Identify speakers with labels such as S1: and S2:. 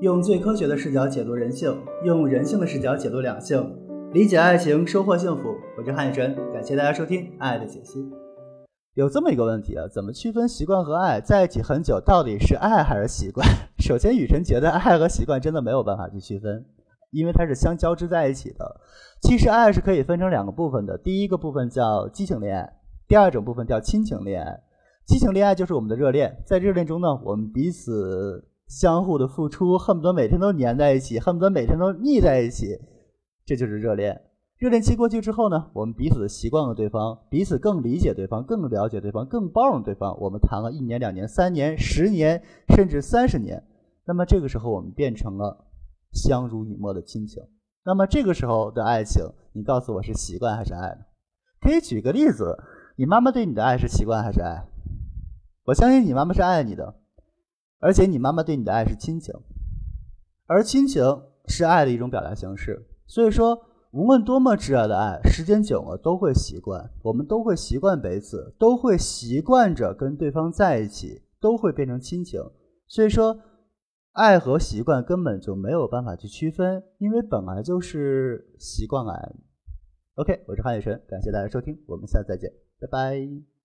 S1: 用最科学的视角解读人性，用人性的视角解读两性，理解爱情，收获幸福。我是汉雨晨，感谢大家收听《爱的解析》。有这么一个问题啊，怎么区分习惯和爱？在一起很久，到底是爱还是习惯？首先，雨辰觉得爱和习惯真的没有办法去区分，因为它是相交织在一起的。其实，爱是可以分成两个部分的，第一个部分叫激情恋爱，第二种部分叫亲情恋爱。激情恋爱就是我们的热恋，在热恋中呢，我们彼此相互的付出，恨不得每天都黏在一起，恨不得每天都腻在一起，这就是热恋。热恋期过去之后呢，我们彼此习惯了对方，彼此更理解对方，更了解对方，更包容对方。我们谈了一年、两年、三年、十年，甚至三十年，那么这个时候我们变成了相濡以沫的亲情。那么这个时候的爱情，你告诉我是习惯还是爱呢？可以举个例子，你妈妈对你的爱是习惯还是爱？我相信你妈妈是爱你的，而且你妈妈对你的爱是亲情，而亲情是爱的一种表达形式。所以说，无论多么挚爱的爱，时间久了都会习惯，我们都会习惯彼此，都会习惯着跟对方在一起，都会变成亲情。所以说，爱和习惯根本就没有办法去区分，因为本来就是习惯爱。OK，我是韩雨辰，感谢大家收听，我们下次再见，拜拜。